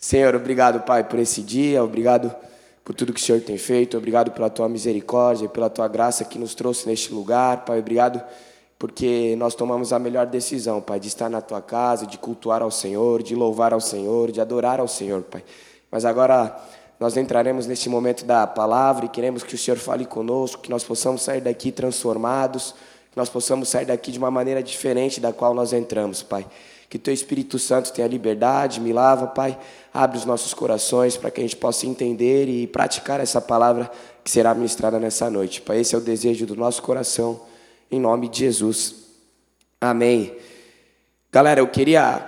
Senhor, obrigado, Pai, por esse dia, obrigado por tudo que o Senhor tem feito, obrigado pela tua misericórdia, pela tua graça que nos trouxe neste lugar, Pai, obrigado porque nós tomamos a melhor decisão, Pai, de estar na tua casa, de cultuar ao Senhor, de louvar ao Senhor, de adorar ao Senhor, Pai. Mas agora nós entraremos neste momento da palavra e queremos que o Senhor fale conosco, que nós possamos sair daqui transformados, que nós possamos sair daqui de uma maneira diferente da qual nós entramos, Pai. Que teu Espírito Santo tenha liberdade, me lava, Pai. Abre os nossos corações para que a gente possa entender e praticar essa palavra que será ministrada nessa noite. Pai, esse é o desejo do nosso coração, em nome de Jesus. Amém. Galera, eu queria,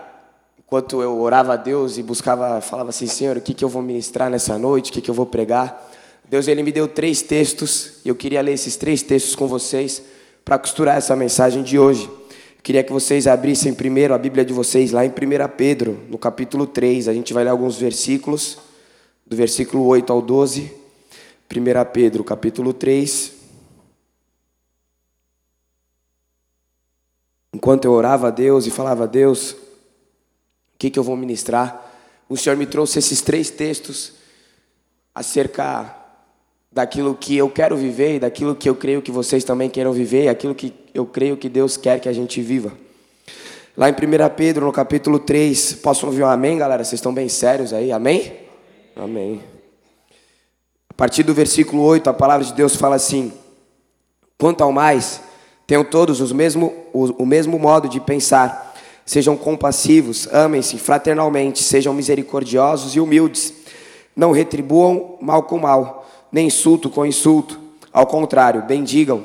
enquanto eu orava a Deus e buscava, falava assim, Senhor, o que, que eu vou ministrar nessa noite, o que, que eu vou pregar? Deus, Ele me deu três textos e eu queria ler esses três textos com vocês para costurar essa mensagem de hoje. Queria que vocês abrissem primeiro a Bíblia de vocês lá em 1 Pedro, no capítulo 3. A gente vai ler alguns versículos, do versículo 8 ao 12. 1 Pedro, capítulo 3. Enquanto eu orava a Deus e falava a Deus, o que, que eu vou ministrar? O Senhor me trouxe esses três textos acerca daquilo que eu quero viver e daquilo que eu creio que vocês também queiram viver, e aquilo que eu creio que Deus quer que a gente viva. Lá em 1 Pedro, no capítulo 3, posso ouvir um amém, galera? Vocês estão bem sérios aí? Amém? Amém. A partir do versículo 8, a palavra de Deus fala assim: Quanto ao mais, tenham todos os mesmo, o, o mesmo modo de pensar, sejam compassivos, amem-se fraternalmente, sejam misericordiosos e humildes, não retribuam mal com mal nem insulto com insulto. Ao contrário, bendigam,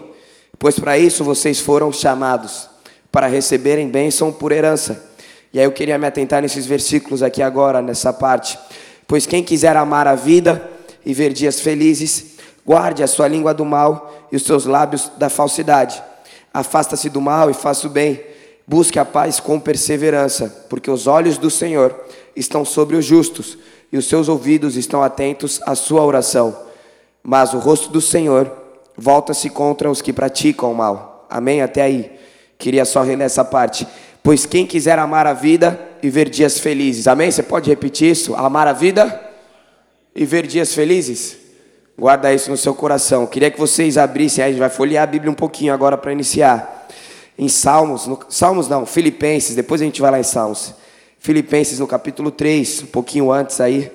pois para isso vocês foram chamados, para receberem bênção por herança. E aí eu queria me atentar nesses versículos aqui agora, nessa parte. Pois quem quiser amar a vida e ver dias felizes, guarde a sua língua do mal e os seus lábios da falsidade. Afasta-se do mal e faça o bem. Busque a paz com perseverança, porque os olhos do Senhor estão sobre os justos e os seus ouvidos estão atentos à sua oração mas o rosto do Senhor volta-se contra os que praticam o mal. Amém? Até aí. Queria só reler essa parte. Pois quem quiser amar a vida e ver dias felizes. Amém? Você pode repetir isso? Amar a vida e ver dias felizes? Guarda isso no seu coração. Queria que vocês abrissem, aí a gente vai folhear a Bíblia um pouquinho agora para iniciar. Em Salmos, no, Salmos não, Filipenses, depois a gente vai lá em Salmos. Filipenses no capítulo 3, um pouquinho antes aí.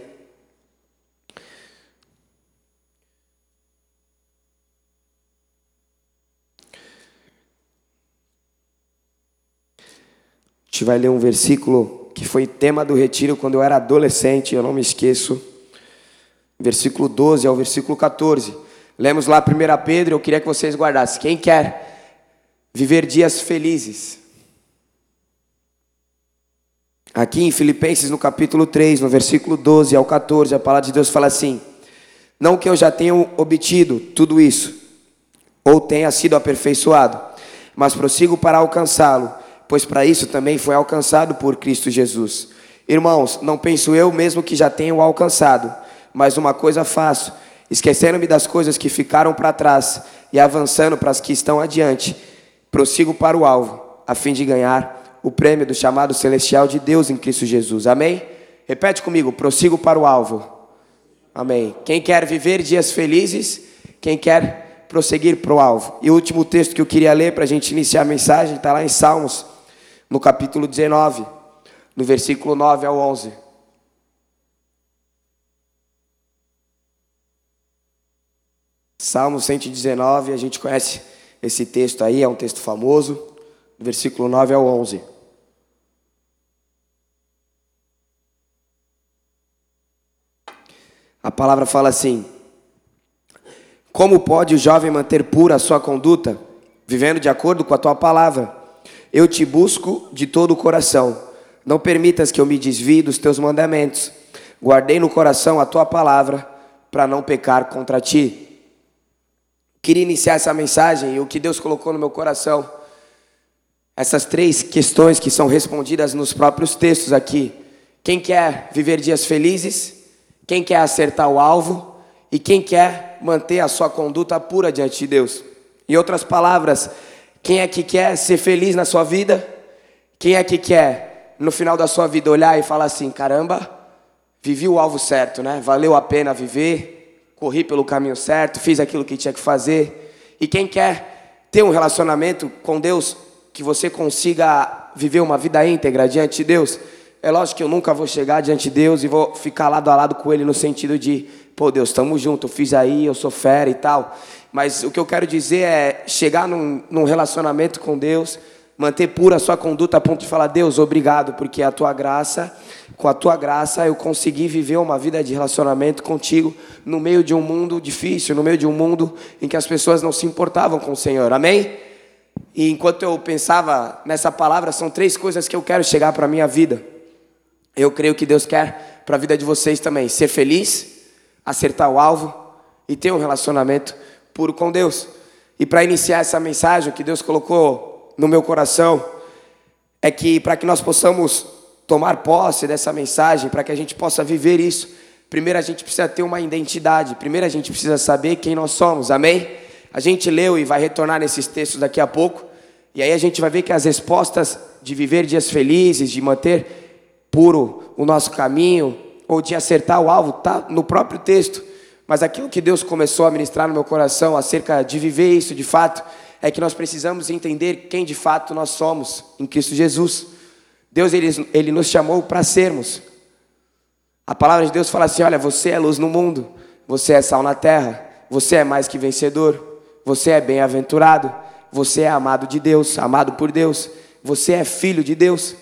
Gente vai ler um versículo que foi tema do retiro quando eu era adolescente, eu não me esqueço. Versículo 12 ao versículo 14. Lemos lá 1 Pedro, eu queria que vocês guardassem. Quem quer viver dias felizes? Aqui em Filipenses, no capítulo 3, no versículo 12 ao 14, a palavra de Deus fala assim: Não que eu já tenha obtido tudo isso, ou tenha sido aperfeiçoado, mas prossigo para alcançá-lo pois para isso também foi alcançado por Cristo Jesus. Irmãos, não penso eu mesmo que já tenho alcançado, mas uma coisa faço, esquecendo-me das coisas que ficaram para trás e avançando para as que estão adiante, prossigo para o alvo, a fim de ganhar o prêmio do chamado celestial de Deus em Cristo Jesus. Amém? Repete comigo, prossigo para o alvo. Amém. Quem quer viver dias felizes, quem quer prosseguir para o alvo. E o último texto que eu queria ler para a gente iniciar a mensagem está lá em Salmos no capítulo 19, no versículo 9 ao 11. Salmo 119, a gente conhece esse texto aí, é um texto famoso, versículo 9 ao 11. A palavra fala assim: Como pode o jovem manter pura a sua conduta, vivendo de acordo com a tua palavra? Eu te busco de todo o coração. Não permitas que eu me desvie dos teus mandamentos. Guardei no coração a tua palavra para não pecar contra ti. Queria iniciar essa mensagem e o que Deus colocou no meu coração. Essas três questões que são respondidas nos próprios textos aqui. Quem quer viver dias felizes? Quem quer acertar o alvo? E quem quer manter a sua conduta pura diante de Deus? Em outras palavras, quem é que quer ser feliz na sua vida? Quem é que quer, no final da sua vida, olhar e falar assim: caramba, vivi o alvo certo, né? Valeu a pena viver, corri pelo caminho certo, fiz aquilo que tinha que fazer. E quem quer ter um relacionamento com Deus, que você consiga viver uma vida íntegra diante de Deus, é lógico que eu nunca vou chegar diante de Deus e vou ficar lado a lado com Ele no sentido de, pô, Deus, estamos juntos, eu fiz aí, eu sou fera e tal. Mas o que eu quero dizer é chegar num, num relacionamento com Deus, manter pura a sua conduta a ponto de falar, Deus, obrigado, porque a tua graça, com a tua graça eu consegui viver uma vida de relacionamento contigo no meio de um mundo difícil, no meio de um mundo em que as pessoas não se importavam com o Senhor. Amém? E enquanto eu pensava nessa palavra, são três coisas que eu quero chegar para a minha vida. Eu creio que Deus quer para a vida de vocês também: ser feliz, acertar o alvo e ter um relacionamento puro com Deus. E para iniciar essa mensagem que Deus colocou no meu coração, é que para que nós possamos tomar posse dessa mensagem, para que a gente possa viver isso, primeiro a gente precisa ter uma identidade, primeiro a gente precisa saber quem nós somos, amém? A gente leu e vai retornar nesses textos daqui a pouco, e aí a gente vai ver que as respostas de viver dias felizes, de manter puro o nosso caminho, ou de acertar o alvo, está no próprio texto. Mas aquilo que Deus começou a ministrar no meu coração acerca de viver isso de fato, é que nós precisamos entender quem de fato nós somos em Cristo Jesus. Deus ele, ele nos chamou para sermos. A palavra de Deus fala assim: olha, você é luz no mundo, você é sal na terra, você é mais que vencedor, você é bem-aventurado, você é amado de Deus, amado por Deus, você é filho de Deus.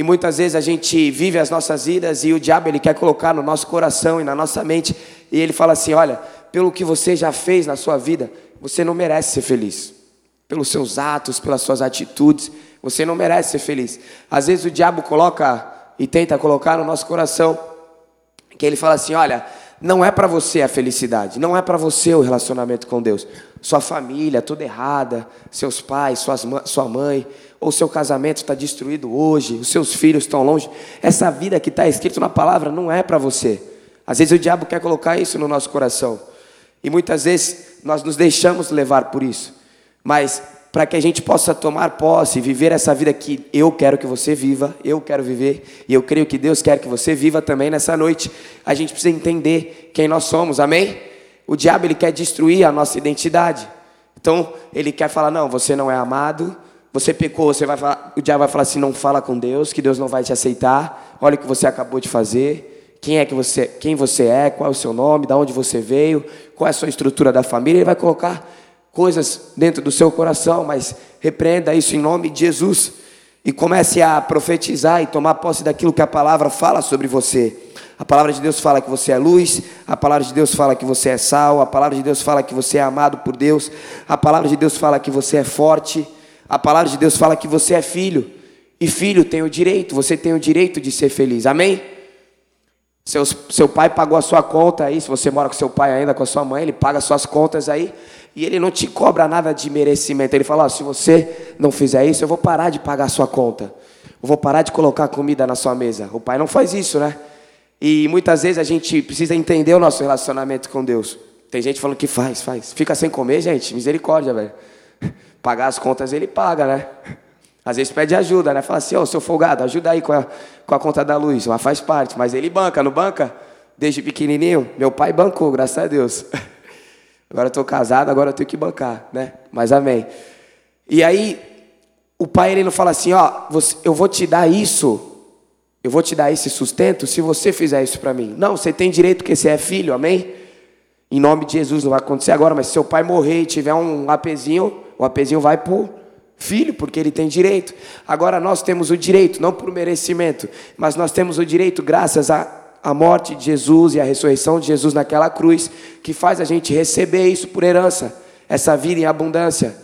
E muitas vezes a gente vive as nossas vidas e o diabo ele quer colocar no nosso coração e na nossa mente e ele fala assim: olha, pelo que você já fez na sua vida, você não merece ser feliz. Pelos seus atos, pelas suas atitudes, você não merece ser feliz. Às vezes o diabo coloca e tenta colocar no nosso coração que ele fala assim: olha, não é para você a felicidade, não é para você o relacionamento com Deus. Sua família toda errada, seus pais, suas, sua mãe, ou seu casamento está destruído hoje, os seus filhos estão longe. Essa vida que está escrito na palavra não é para você. Às vezes o diabo quer colocar isso no nosso coração. E muitas vezes nós nos deixamos levar por isso. Mas para que a gente possa tomar posse, viver essa vida que eu quero que você viva, eu quero viver, e eu creio que Deus quer que você viva também nessa noite, a gente precisa entender quem nós somos, amém? O diabo ele quer destruir a nossa identidade. Então, ele quer falar: "Não, você não é amado, você pecou, você vai falar, o diabo vai falar assim: "Não fala com Deus, que Deus não vai te aceitar. Olha o que você acabou de fazer quem é que você, quem você é, qual é o seu nome, de onde você veio, qual é a sua estrutura da família. Ele vai colocar coisas dentro do seu coração, mas repreenda isso em nome de Jesus e comece a profetizar e tomar posse daquilo que a palavra fala sobre você. A palavra de Deus fala que você é luz, a palavra de Deus fala que você é sal, a palavra de Deus fala que você é amado por Deus, a palavra de Deus fala que você é forte, a palavra de Deus fala que você é filho. E filho tem o direito, você tem o direito de ser feliz. Amém? Seus, seu pai pagou a sua conta aí, se você mora com seu pai ainda, com a sua mãe, ele paga suas contas aí, e ele não te cobra nada de merecimento. Ele fala: se você não fizer isso, eu vou parar de pagar a sua conta, eu vou parar de colocar comida na sua mesa. O pai não faz isso, né? E muitas vezes a gente precisa entender o nosso relacionamento com Deus. Tem gente falando que faz, faz. Fica sem comer, gente, misericórdia, velho. Pagar as contas ele paga, né? Às vezes pede ajuda, né? Fala assim, ô, oh, seu folgado, ajuda aí com a, com a conta da luz. Mas faz parte, mas ele banca, não banca? Desde pequenininho, meu pai bancou, graças a Deus. Agora eu estou casado, agora eu tenho que bancar, né? Mas amém. E aí, o pai ele não fala assim, ó, oh, eu vou te dar isso, eu vou te dar esse sustento se você fizer isso para mim. Não, você tem direito porque você é filho, amém? Em nome de Jesus, não vai acontecer agora, mas se seu pai morrer e tiver um apezinho, o apezinho vai pro filho, porque ele tem direito. Agora nós temos o direito, não por merecimento, mas nós temos o direito, graças à, à morte de Jesus e à ressurreição de Jesus naquela cruz, que faz a gente receber isso por herança, essa vida em abundância,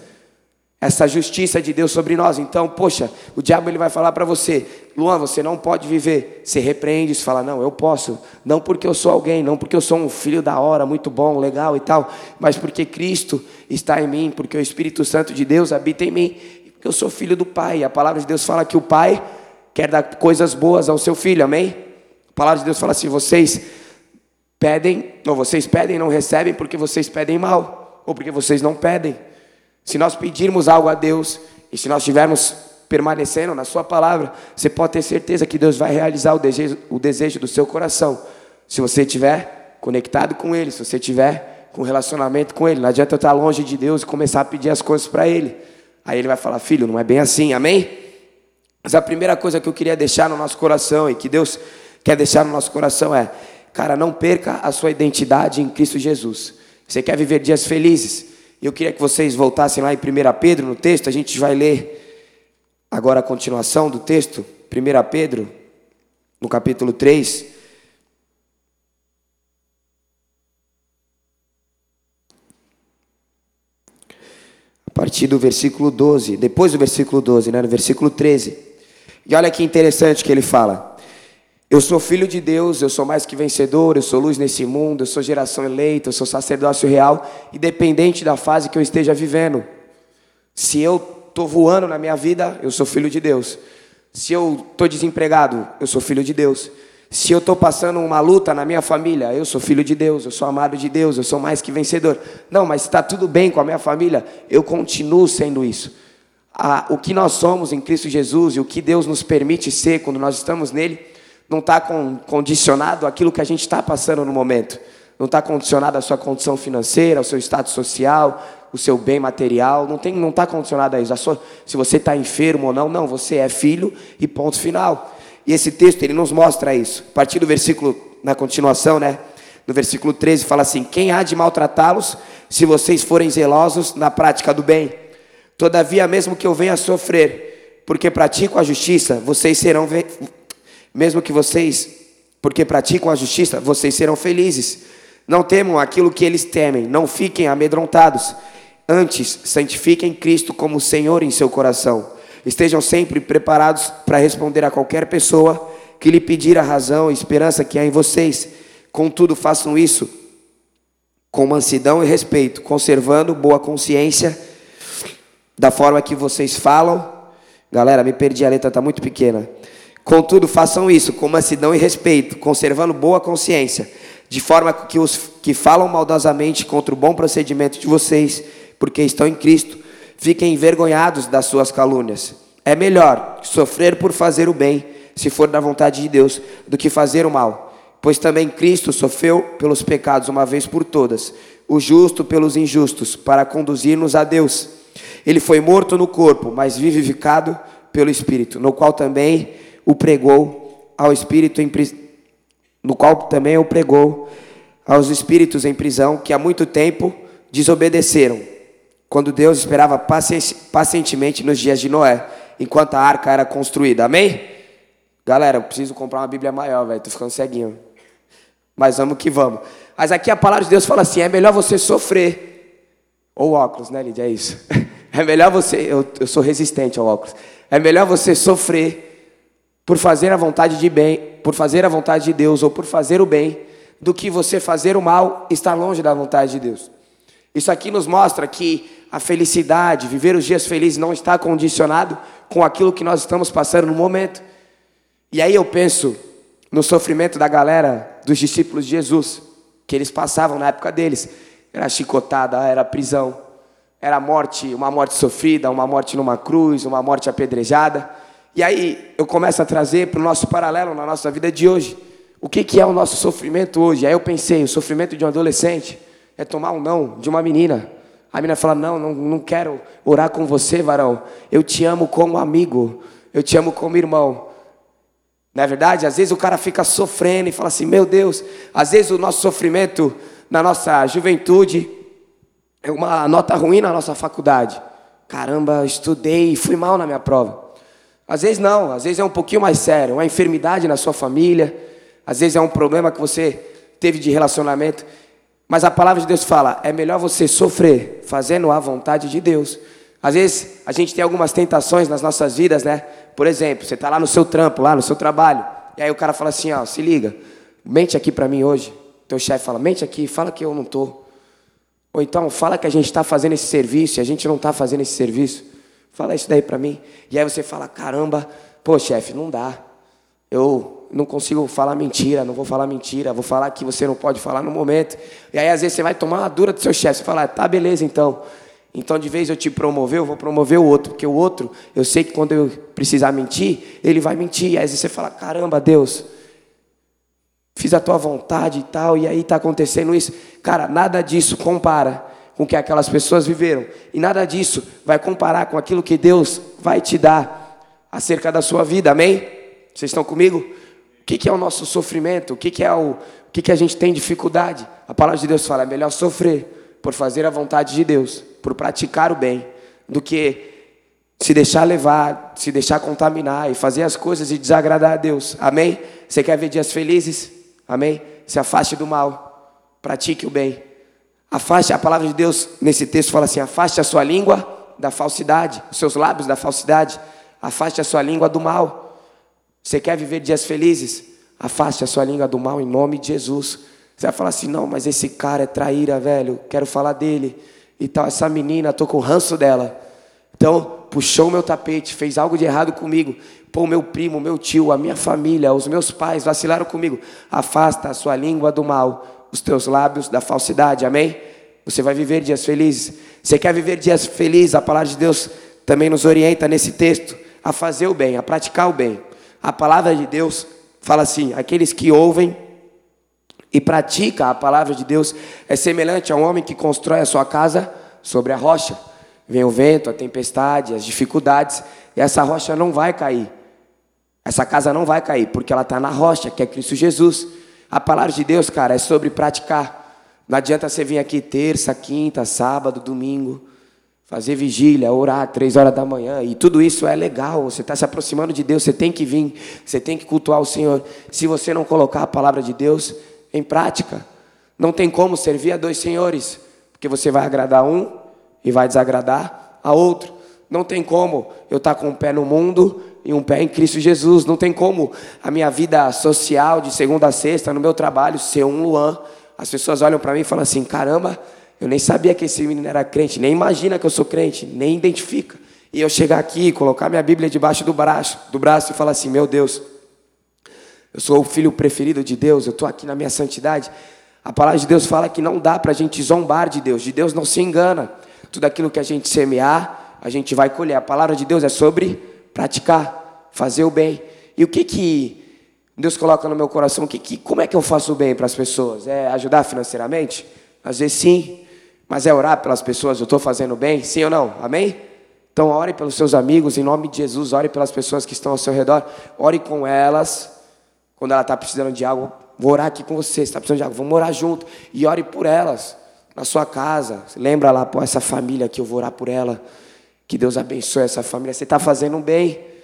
essa justiça de Deus sobre nós. Então, poxa, o diabo ele vai falar para você, Luan, você não pode viver. Você repreende isso, fala, não, eu posso. Não porque eu sou alguém, não porque eu sou um filho da hora, muito bom, legal e tal, mas porque Cristo está em mim, porque o Espírito Santo de Deus habita em mim, porque eu sou filho do Pai. A palavra de Deus fala que o Pai quer dar coisas boas ao seu filho, amém? A palavra de Deus fala assim: vocês pedem, ou vocês pedem não recebem porque vocês pedem mal, ou porque vocês não pedem. Se nós pedirmos algo a Deus, e se nós tivermos permanecendo na sua palavra, você pode ter certeza que Deus vai realizar o desejo, o desejo do seu coração. Se você estiver conectado com Ele, se você estiver com relacionamento com Ele. Não adianta eu estar longe de Deus e começar a pedir as coisas para Ele. Aí Ele vai falar, filho, não é bem assim, amém? Mas a primeira coisa que eu queria deixar no nosso coração e que Deus quer deixar no nosso coração é, cara, não perca a sua identidade em Cristo Jesus. Você quer viver dias felizes? Eu queria que vocês voltassem lá em 1 Pedro, no texto, a gente vai ler agora a continuação do texto, 1 Pedro, no capítulo 3. A partir do versículo 12, depois do versículo 12, né, no versículo 13. E olha que interessante que ele fala. Eu sou filho de Deus, eu sou mais que vencedor, eu sou luz nesse mundo, eu sou geração eleita, eu sou sacerdócio real, independente da fase que eu esteja vivendo. Se eu estou voando na minha vida, eu sou filho de Deus. Se eu estou desempregado, eu sou filho de Deus. Se eu estou passando uma luta na minha família, eu sou filho de Deus, eu sou amado de Deus, eu sou mais que vencedor. Não, mas está tudo bem com a minha família, eu continuo sendo isso. Ah, o que nós somos em Cristo Jesus e o que Deus nos permite ser quando nós estamos nele, não está condicionado àquilo que a gente está passando no momento. Não está condicionado à sua condição financeira, ao seu status social, o seu bem material, não tem, não está condicionado a isso. A sua, se você está enfermo ou não, não, você é filho e ponto final. E esse texto ele nos mostra isso. A partir do versículo, na continuação, né? No versículo 13 fala assim: Quem há de maltratá-los se vocês forem zelosos na prática do bem? Todavia, mesmo que eu venha sofrer, porque pratico a justiça, vocês serão mesmo que vocês, porque praticam a justiça, vocês serão felizes. Não temam aquilo que eles temem, não fiquem amedrontados. Antes, santifiquem Cristo como Senhor em seu coração. Estejam sempre preparados para responder a qualquer pessoa que lhe pedir a razão e esperança que há em vocês. Contudo, façam isso com mansidão e respeito, conservando boa consciência da forma que vocês falam. Galera, me perdi, a letra está muito pequena. Contudo, façam isso com mansidão e respeito, conservando boa consciência, de forma que os que falam maldosamente contra o bom procedimento de vocês porque estão em Cristo, fiquem envergonhados das suas calúnias. É melhor sofrer por fazer o bem, se for da vontade de Deus, do que fazer o mal. Pois também Cristo sofreu pelos pecados uma vez por todas, o justo pelos injustos, para conduzir-nos a Deus. Ele foi morto no corpo, mas vivificado pelo Espírito, no qual também o pregou ao Espírito em no qual também o pregou aos espíritos em prisão que há muito tempo desobedeceram quando Deus esperava pacientemente nos dias de Noé, enquanto a arca era construída. Amém? Galera, eu preciso comprar uma Bíblia maior, velho. Tô ficando ceguinho. Mas vamos que vamos. Mas aqui a palavra de Deus fala assim: é melhor você sofrer. Ou óculos, né, Lídia? É isso. É melhor você. Eu, eu sou resistente ao óculos. É melhor você sofrer por fazer a vontade de bem, por fazer a vontade de Deus ou por fazer o bem, do que você fazer o mal estar longe da vontade de Deus. Isso aqui nos mostra que a felicidade, viver os dias felizes não está condicionado com aquilo que nós estamos passando no momento. E aí eu penso no sofrimento da galera dos discípulos de Jesus, que eles passavam na época deles. Era chicotada, era prisão, era morte, uma morte sofrida, uma morte numa cruz, uma morte apedrejada. E aí eu começo a trazer para o nosso paralelo na nossa vida de hoje. O que, que é o nosso sofrimento hoje? Aí eu pensei, o sofrimento de um adolescente é tomar um não de uma menina, a menina fala: não, não, não quero orar com você, varão. Eu te amo como amigo. Eu te amo como irmão. Não é verdade? Às vezes o cara fica sofrendo e fala assim: meu Deus. Às vezes o nosso sofrimento na nossa juventude é uma nota ruim na nossa faculdade. Caramba, estudei e fui mal na minha prova. Às vezes não, às vezes é um pouquinho mais sério, uma enfermidade na sua família, às vezes é um problema que você teve de relacionamento. Mas a palavra de Deus fala: é melhor você sofrer fazendo a vontade de Deus. Às vezes a gente tem algumas tentações nas nossas vidas, né? Por exemplo, você está lá no seu trampo, lá no seu trabalho, e aí o cara fala assim: ó, se liga, mente aqui para mim hoje. Teu chefe fala: mente aqui, fala que eu não tô. Ou então fala que a gente está fazendo esse serviço e a gente não está fazendo esse serviço. Fala isso daí para mim. E aí você fala: caramba, pô, chefe, não dá. Eu não consigo falar mentira, não vou falar mentira, vou falar que você não pode falar no momento. E aí, às vezes, você vai tomar uma dura do seu chefe, você fala, tá, beleza, então. Então, de vez eu te promover, eu vou promover o outro, porque o outro, eu sei que quando eu precisar mentir, ele vai mentir. Aí você fala: caramba, Deus, fiz a tua vontade e tal, e aí está acontecendo isso. Cara, nada disso compara com que aquelas pessoas viveram, e nada disso vai comparar com aquilo que Deus vai te dar acerca da sua vida, amém? Vocês estão comigo? O que, é o nosso sofrimento? O que, é o, o que a gente tem dificuldade? A palavra de Deus fala: é melhor sofrer por fazer a vontade de Deus, por praticar o bem, do que se deixar levar, se deixar contaminar e fazer as coisas e desagradar a Deus. Amém? Você quer ver dias felizes? Amém? Se afaste do mal, pratique o bem. Afaste, a palavra de Deus nesse texto fala assim: afaste a sua língua da falsidade, os seus lábios da falsidade, afaste a sua língua do mal. Você quer viver dias felizes? Afaste a sua língua do mal em nome de Jesus. Você vai falar assim: não, mas esse cara é traíra, velho, quero falar dele e tal. Essa menina, estou com o ranço dela. Então, puxou o meu tapete, fez algo de errado comigo. Pô, meu primo, meu tio, a minha família, os meus pais vacilaram comigo. Afasta a sua língua do mal, os teus lábios da falsidade. Amém? Você vai viver dias felizes. Você quer viver dias felizes? A palavra de Deus também nos orienta nesse texto a fazer o bem, a praticar o bem. A palavra de Deus fala assim: aqueles que ouvem e praticam a palavra de Deus é semelhante a um homem que constrói a sua casa sobre a rocha. Vem o vento, a tempestade, as dificuldades, e essa rocha não vai cair. Essa casa não vai cair, porque ela está na rocha, que é Cristo Jesus. A palavra de Deus, cara, é sobre praticar. Não adianta você vir aqui terça, quinta, sábado, domingo, fazer vigília, orar três horas da manhã, e tudo isso é legal. Você está se aproximando de Deus, você tem que vir, você tem que cultuar o Senhor. Se você não colocar a palavra de Deus em prática, não tem como servir a dois senhores, porque você vai agradar um e vai desagradar a outro. Não tem como eu estar com um pé no mundo e um pé em Cristo Jesus. Não tem como a minha vida social de segunda a sexta, no meu trabalho, ser um Luan. As pessoas olham para mim e falam assim: caramba, eu nem sabia que esse menino era crente, nem imagina que eu sou crente, nem identifica. E eu chegar aqui, colocar minha Bíblia debaixo do braço, do braço e falar assim: meu Deus, eu sou o filho preferido de Deus, eu estou aqui na minha santidade. A palavra de Deus fala que não dá para a gente zombar de Deus, de Deus não se engana. Tudo aquilo que a gente semear, a gente vai colher. A palavra de Deus é sobre praticar, fazer o bem. E o que que Deus coloca no meu coração? O que que, como é que eu faço o bem para as pessoas? É ajudar financeiramente? Às vezes sim, mas é orar pelas pessoas. Eu estou fazendo bem? Sim ou não? Amém? Então ore pelos seus amigos, em nome de Jesus. Ore pelas pessoas que estão ao seu redor. Ore com elas. Quando ela está precisando de algo, vou orar aqui com você. está precisando de algo, vamos orar junto. E ore por elas na sua casa. Lembra lá, pô, essa família que eu vou orar por ela. Que Deus abençoe essa família. Você está fazendo bem.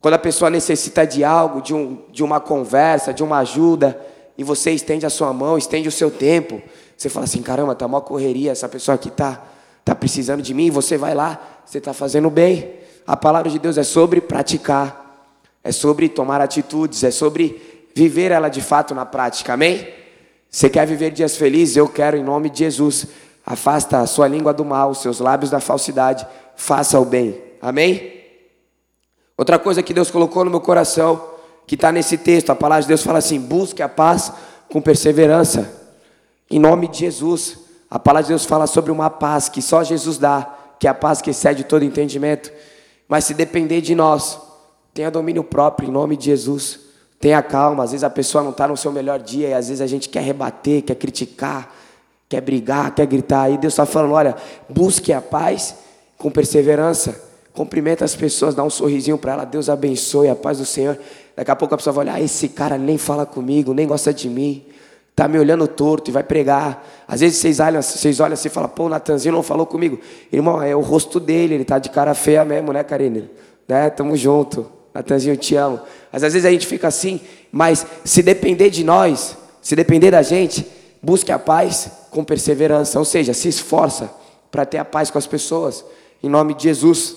Quando a pessoa necessita de algo, de, um, de uma conversa, de uma ajuda, e você estende a sua mão, estende o seu tempo, você fala assim: caramba, está uma correria, essa pessoa aqui está tá precisando de mim, você vai lá, você está fazendo bem. A palavra de Deus é sobre praticar, é sobre tomar atitudes, é sobre viver ela de fato na prática, amém? Você quer viver dias felizes? Eu quero, em nome de Jesus. Afasta a sua língua do mal, seus lábios da falsidade. Faça o bem. Amém? Outra coisa que Deus colocou no meu coração, que está nesse texto, a palavra de Deus fala assim: busque a paz com perseverança. Em nome de Jesus. A palavra de Deus fala sobre uma paz que só Jesus dá, que é a paz que excede todo entendimento. Mas se depender de nós, tenha domínio próprio em nome de Jesus. Tenha calma, às vezes a pessoa não está no seu melhor dia e às vezes a gente quer rebater, quer criticar, quer brigar, quer gritar. E Deus está falando: olha, busque a paz com perseverança. Cumprimenta as pessoas, dá um sorrisinho para ela, Deus abençoe, a paz do Senhor. Daqui a pouco a pessoa vai olhar: ah, esse cara nem fala comigo, nem gosta de mim, está me olhando torto e vai pregar. Às vezes vocês olham, vocês olham assim e falam: pô, o Natanzinho não falou comigo. Irmão, é o rosto dele, ele está de cara feia mesmo, né, Karine? Né? Tamo junto. Natanzinho, eu te amo. Mas às vezes a gente fica assim, mas se depender de nós, se depender da gente, busque a paz com perseverança, ou seja, se esforça para ter a paz com as pessoas, em nome de Jesus.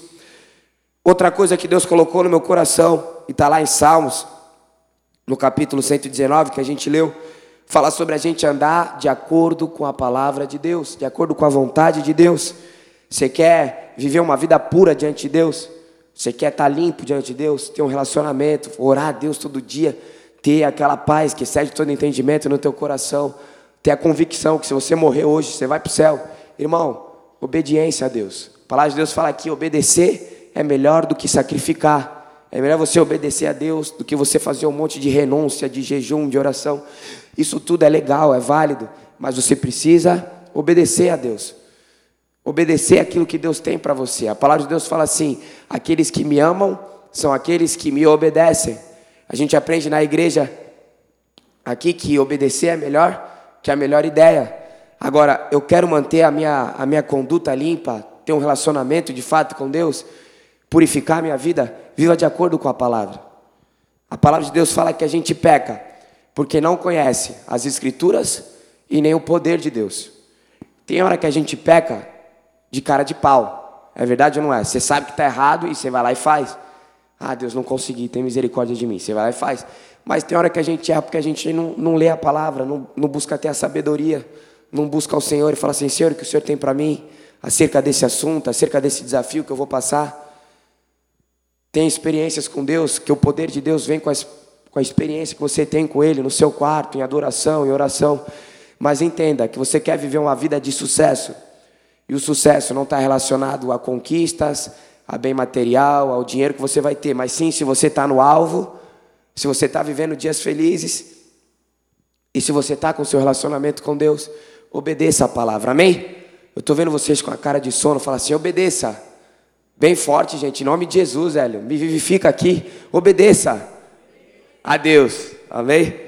Outra coisa que Deus colocou no meu coração, e está lá em Salmos, no capítulo 119, que a gente leu, fala sobre a gente andar de acordo com a palavra de Deus, de acordo com a vontade de Deus. Você quer viver uma vida pura diante de Deus? Você quer estar limpo diante de Deus, ter um relacionamento, orar a Deus todo dia, ter aquela paz que excede todo entendimento no teu coração, ter a convicção que se você morrer hoje, você vai para o céu. Irmão, obediência a Deus. A palavra de Deus fala que obedecer é melhor do que sacrificar. É melhor você obedecer a Deus do que você fazer um monte de renúncia, de jejum, de oração. Isso tudo é legal, é válido, mas você precisa obedecer a Deus. Obedecer aquilo que Deus tem para você. A palavra de Deus fala assim: aqueles que me amam são aqueles que me obedecem. A gente aprende na igreja aqui que obedecer é melhor que a melhor ideia. Agora, eu quero manter a minha, a minha conduta limpa, ter um relacionamento de fato com Deus, purificar minha vida, viva de acordo com a palavra. A palavra de Deus fala que a gente peca porque não conhece as Escrituras e nem o poder de Deus. Tem hora que a gente peca de cara de pau. É verdade ou não é? Você sabe que está errado e você vai lá e faz. Ah, Deus, não consegui, tem misericórdia de mim. Você vai lá e faz. Mas tem hora que a gente erra porque a gente não, não lê a palavra, não, não busca ter a sabedoria, não busca o Senhor e fala assim: Senhor, o que o Senhor tem para mim acerca desse assunto, acerca desse desafio que eu vou passar? Tem experiências com Deus, que o poder de Deus vem com, as, com a experiência que você tem com Ele no seu quarto, em adoração, em oração. Mas entenda que você quer viver uma vida de sucesso. E o sucesso não está relacionado a conquistas, a bem material, ao dinheiro que você vai ter, mas sim se você está no alvo se você está vivendo dias felizes e se você está com seu relacionamento com Deus, obedeça a palavra, amém? Eu estou vendo vocês com a cara de sono, fala assim: obedeça. Bem forte, gente, em nome de Jesus, Hélio, me vivifica aqui, obedeça a Deus, amém?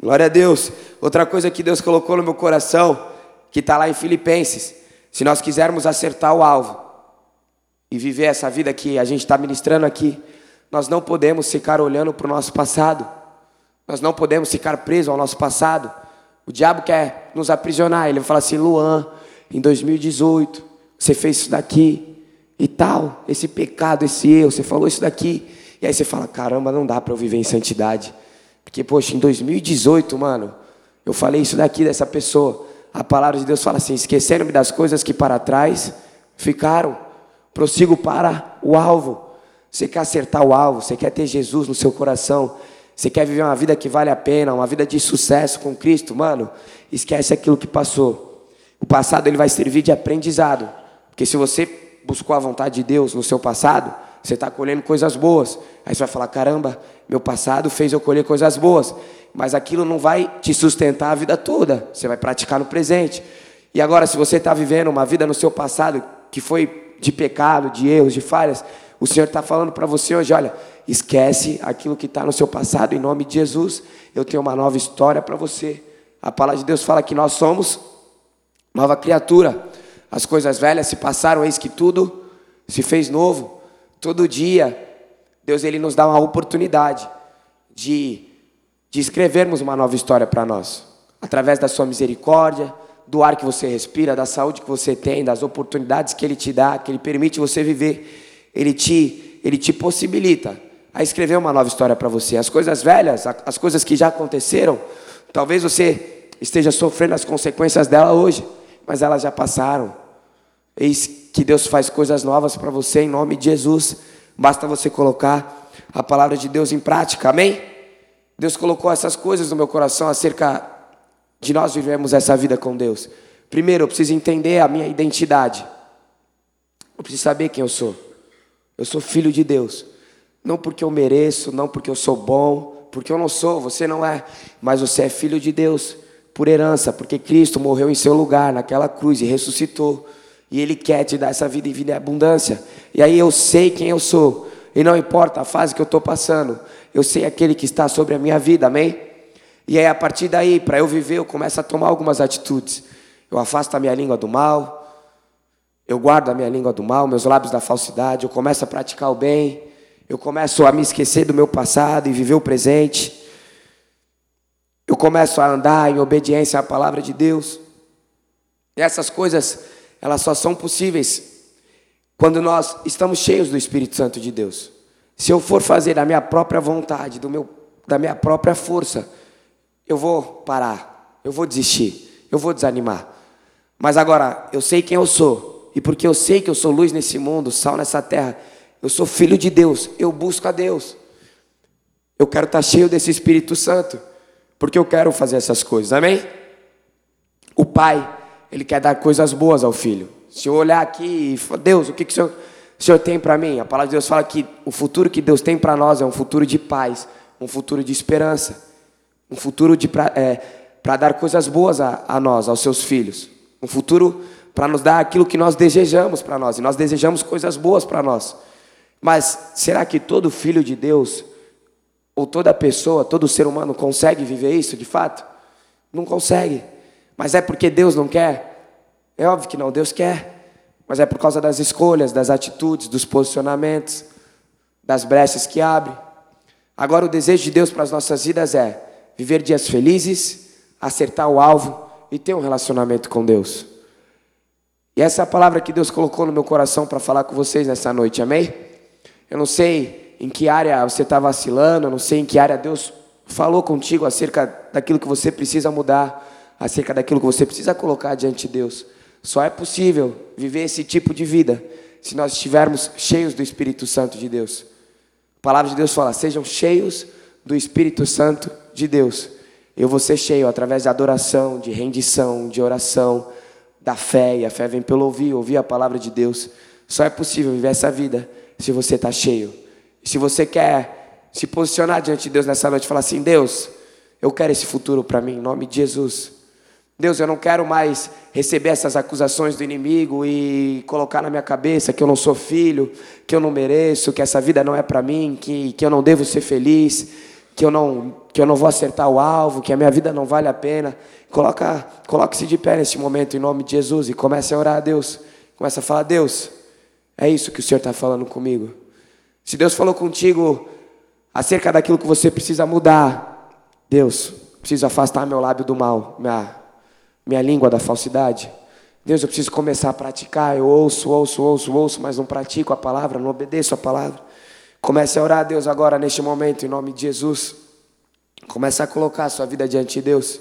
Glória a Deus. Outra coisa que Deus colocou no meu coração, que está lá em Filipenses, se nós quisermos acertar o alvo e viver essa vida que a gente está ministrando aqui, nós não podemos ficar olhando para o nosso passado. Nós não podemos ficar presos ao nosso passado. O diabo quer nos aprisionar. Ele fala assim: Luan, em 2018, você fez isso daqui e tal, esse pecado, esse erro, você falou isso daqui. E aí você fala: caramba, não dá para eu viver em santidade. Porque, poxa, em 2018, mano, eu falei isso daqui dessa pessoa. A palavra de Deus fala assim: esqueceram-me das coisas que para trás ficaram, prossigo para o alvo. Você quer acertar o alvo, você quer ter Jesus no seu coração, você quer viver uma vida que vale a pena, uma vida de sucesso com Cristo, mano, esquece aquilo que passou. O passado ele vai servir de aprendizado, porque se você buscou a vontade de Deus no seu passado, você está colhendo coisas boas. Aí você vai falar: caramba, meu passado fez eu colher coisas boas, mas aquilo não vai te sustentar a vida toda, você vai praticar no presente. E agora, se você está vivendo uma vida no seu passado que foi de pecado, de erros, de falhas, o Senhor está falando para você hoje: olha, esquece aquilo que está no seu passado, em nome de Jesus. Eu tenho uma nova história para você. A palavra de Deus fala que nós somos nova criatura. As coisas velhas se passaram, eis que tudo se fez novo. Todo dia, Deus ele nos dá uma oportunidade de, de escrevermos uma nova história para nós, através da Sua misericórdia, do ar que você respira, da saúde que você tem, das oportunidades que Ele te dá, que Ele permite você viver ele te, ele te possibilita a escrever uma nova história para você. As coisas velhas, as coisas que já aconteceram, talvez você esteja sofrendo as consequências dela hoje, mas elas já passaram. Eis que Deus faz coisas novas para você em nome de Jesus. Basta você colocar a palavra de Deus em prática, amém? Deus colocou essas coisas no meu coração acerca de nós vivemos essa vida com Deus. Primeiro, eu preciso entender a minha identidade. Eu preciso saber quem eu sou. Eu sou filho de Deus. Não porque eu mereço, não porque eu sou bom, porque eu não sou, você não é, mas você é filho de Deus por herança, porque Cristo morreu em seu lugar naquela cruz e ressuscitou. E Ele quer te dar essa vida em vida em abundância. E aí eu sei quem eu sou. E não importa a fase que eu estou passando, eu sei aquele que está sobre a minha vida, amém? E aí a partir daí, para eu viver, eu começo a tomar algumas atitudes. Eu afasto a minha língua do mal, eu guardo a minha língua do mal, meus lábios da falsidade, eu começo a praticar o bem, eu começo a me esquecer do meu passado e viver o presente. Eu começo a andar em obediência à palavra de Deus. E essas coisas, elas só são possíveis quando nós estamos cheios do Espírito Santo de Deus. Se eu for fazer da minha própria vontade, do meu, da minha própria força, eu vou parar, eu vou desistir, eu vou desanimar. Mas agora, eu sei quem eu sou, e porque eu sei que eu sou luz nesse mundo, sal nessa terra, eu sou filho de Deus, eu busco a Deus. Eu quero estar cheio desse Espírito Santo, porque eu quero fazer essas coisas, amém? O Pai, Ele quer dar coisas boas ao Filho. Se eu olhar aqui e falar, Deus, o que, que o Senhor, o Senhor tem para mim? A palavra de Deus fala que o futuro que Deus tem para nós é um futuro de paz, um futuro de esperança, um futuro para é, dar coisas boas a, a nós, aos seus filhos. Um futuro para nos dar aquilo que nós desejamos para nós. E nós desejamos coisas boas para nós. Mas será que todo filho de Deus, ou toda pessoa, todo ser humano consegue viver isso de fato? Não consegue. Mas é porque Deus não quer? É óbvio que não, Deus quer. Mas é por causa das escolhas, das atitudes, dos posicionamentos, das brechas que abre. Agora, o desejo de Deus para as nossas vidas é viver dias felizes, acertar o alvo e ter um relacionamento com Deus. E essa é a palavra que Deus colocou no meu coração para falar com vocês nessa noite, amém? Eu não sei em que área você está vacilando, não sei em que área Deus falou contigo acerca daquilo que você precisa mudar, acerca daquilo que você precisa colocar diante de Deus. Só é possível viver esse tipo de vida se nós estivermos cheios do Espírito Santo de Deus. A palavra de Deus fala: sejam cheios do Espírito Santo de Deus. Eu vou ser cheio através de adoração, de rendição, de oração, da fé, e a fé vem pelo ouvir, ouvir a palavra de Deus. Só é possível viver essa vida se você está cheio. Se você quer se posicionar diante de Deus nessa noite e falar assim: Deus, eu quero esse futuro para mim, em nome de Jesus. Deus, eu não quero mais receber essas acusações do inimigo e colocar na minha cabeça que eu não sou filho, que eu não mereço, que essa vida não é para mim, que, que eu não devo ser feliz, que eu não que eu não vou acertar o alvo, que a minha vida não vale a pena. Coloca, coloque-se de pé nesse momento em nome de Jesus e comece a orar a Deus. Comece a falar, Deus, é isso que o Senhor está falando comigo. Se Deus falou contigo acerca daquilo que você precisa mudar, Deus, preciso afastar meu lábio do mal, minha, minha língua da falsidade. Deus, eu preciso começar a praticar. Eu ouço, ouço, ouço, ouço, mas não pratico a palavra, não obedeço a palavra. Comece a orar a Deus agora, neste momento, em nome de Jesus. Comece a colocar a sua vida diante de Deus.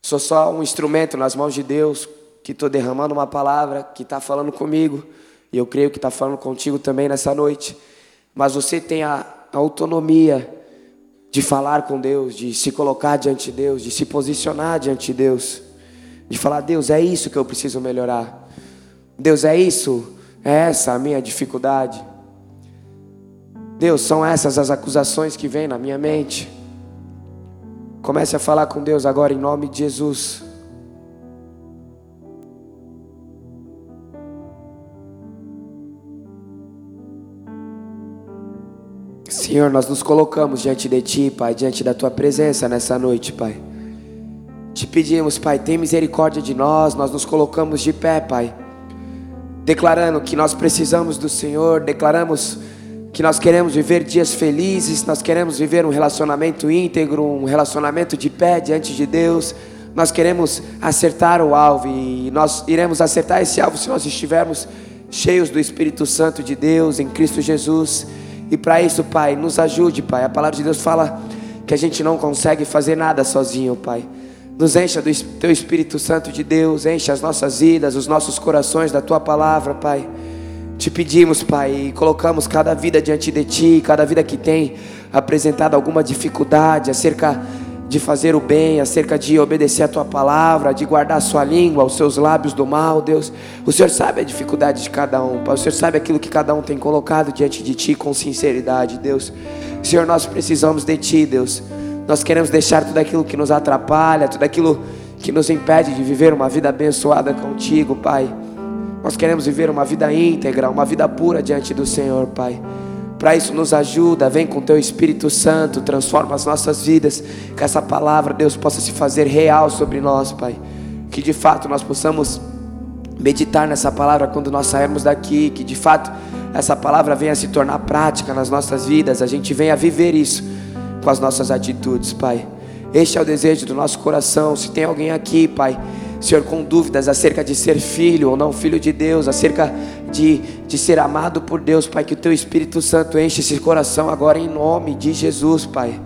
Sou só um instrumento nas mãos de Deus, que estou derramando uma palavra, que está falando comigo. E eu creio que está falando contigo também nessa noite. Mas você tem a autonomia de falar com Deus, de se colocar diante de Deus, de se posicionar diante de Deus. De falar, Deus, é isso que eu preciso melhorar. Deus, é isso, é essa a minha dificuldade. Deus, são essas as acusações que vêm na minha mente. Comece a falar com Deus agora em nome de Jesus. Senhor, nós nos colocamos diante de Ti, Pai, diante da Tua presença nessa noite, Pai. Te pedimos, Pai, tem misericórdia de nós, nós nos colocamos de pé, Pai, declarando que nós precisamos do Senhor, declaramos que nós queremos viver dias felizes, nós queremos viver um relacionamento íntegro, um relacionamento de pé diante de Deus. Nós queremos acertar o alvo e nós iremos acertar esse alvo se nós estivermos cheios do Espírito Santo de Deus em Cristo Jesus. E para isso, Pai, nos ajude, Pai. A palavra de Deus fala que a gente não consegue fazer nada sozinho, Pai. Nos encha do Teu Espírito Santo de Deus, encha as nossas vidas, os nossos corações da Tua palavra, Pai. Te pedimos, Pai, e colocamos cada vida diante de Ti, cada vida que tem apresentado alguma dificuldade acerca de fazer o bem, acerca de obedecer a Tua palavra, de guardar a Sua língua, os seus lábios do mal, Deus. O Senhor sabe a dificuldade de cada um, Pai. O Senhor sabe aquilo que cada um tem colocado diante de Ti com sinceridade, Deus. Senhor, nós precisamos de Ti, Deus. Nós queremos deixar tudo aquilo que nos atrapalha, tudo aquilo que nos impede de viver uma vida abençoada contigo, Pai. Nós queremos viver uma vida íntegra, uma vida pura diante do Senhor, Pai. Para isso nos ajuda, vem com teu Espírito Santo, transforma as nossas vidas, que essa palavra, Deus, possa se fazer real sobre nós, Pai. Que de fato nós possamos meditar nessa palavra quando nós sairmos daqui, que de fato essa palavra venha se tornar prática nas nossas vidas, a gente venha viver isso com as nossas atitudes, Pai. Este é o desejo do nosso coração. Se tem alguém aqui, Pai, Senhor, com dúvidas acerca de ser filho ou não filho de Deus, acerca de, de ser amado por Deus, Pai, que o Teu Espírito Santo enche esse coração agora em nome de Jesus, Pai.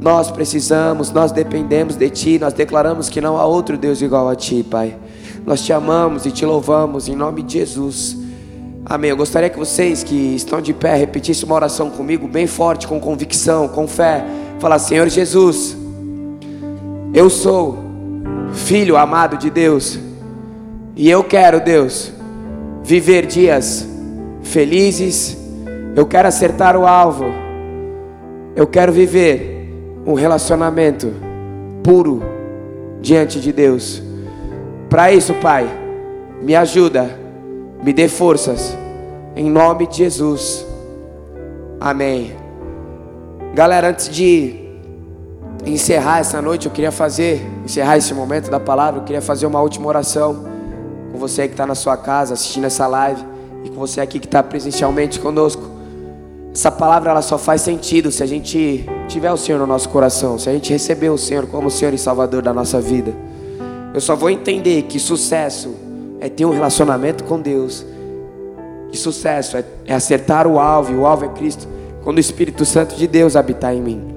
Nós precisamos, nós dependemos de Ti, nós declaramos que não há outro Deus igual a Ti, Pai. Nós te amamos e te louvamos em nome de Jesus. Amém. Eu gostaria que vocês que estão de pé repetissem uma oração comigo, bem forte, com convicção, com fé. Falar, Senhor Jesus, eu sou filho amado de Deus, E eu quero, Deus, viver dias felizes. Eu quero acertar o alvo. Eu quero viver um relacionamento puro diante de Deus. Para isso, Pai, me ajuda, me dê forças, em nome de Jesus. Amém. Galera, antes de encerrar essa noite, eu queria fazer, encerrar esse momento da palavra, eu queria fazer uma última oração com você que está na sua casa assistindo essa live e com você aqui que está presencialmente conosco. Essa palavra ela só faz sentido se a gente tiver o Senhor no nosso coração, se a gente receber o Senhor como o Senhor e Salvador da nossa vida. Eu só vou entender que sucesso é ter um relacionamento com Deus. Que sucesso é, é acertar o alvo, e o alvo é Cristo, quando o Espírito Santo de Deus habitar em mim.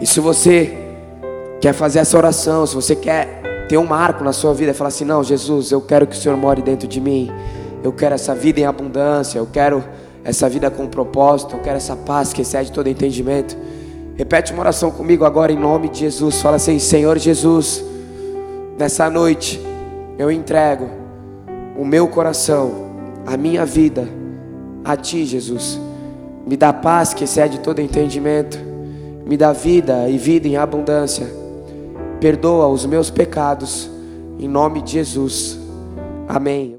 E se você quer fazer essa oração, se você quer ter um marco na sua vida e falar assim: Não, Jesus, eu quero que o Senhor more dentro de mim, eu quero essa vida em abundância, eu quero essa vida com propósito, eu quero essa paz que excede todo entendimento. Repete uma oração comigo agora em nome de Jesus. Fala assim: Senhor Jesus, nessa noite eu entrego o meu coração, a minha vida a Ti, Jesus. Me dá paz que excede todo entendimento. Me dá vida e vida em abundância. Perdoa os meus pecados, em nome de Jesus. Amém.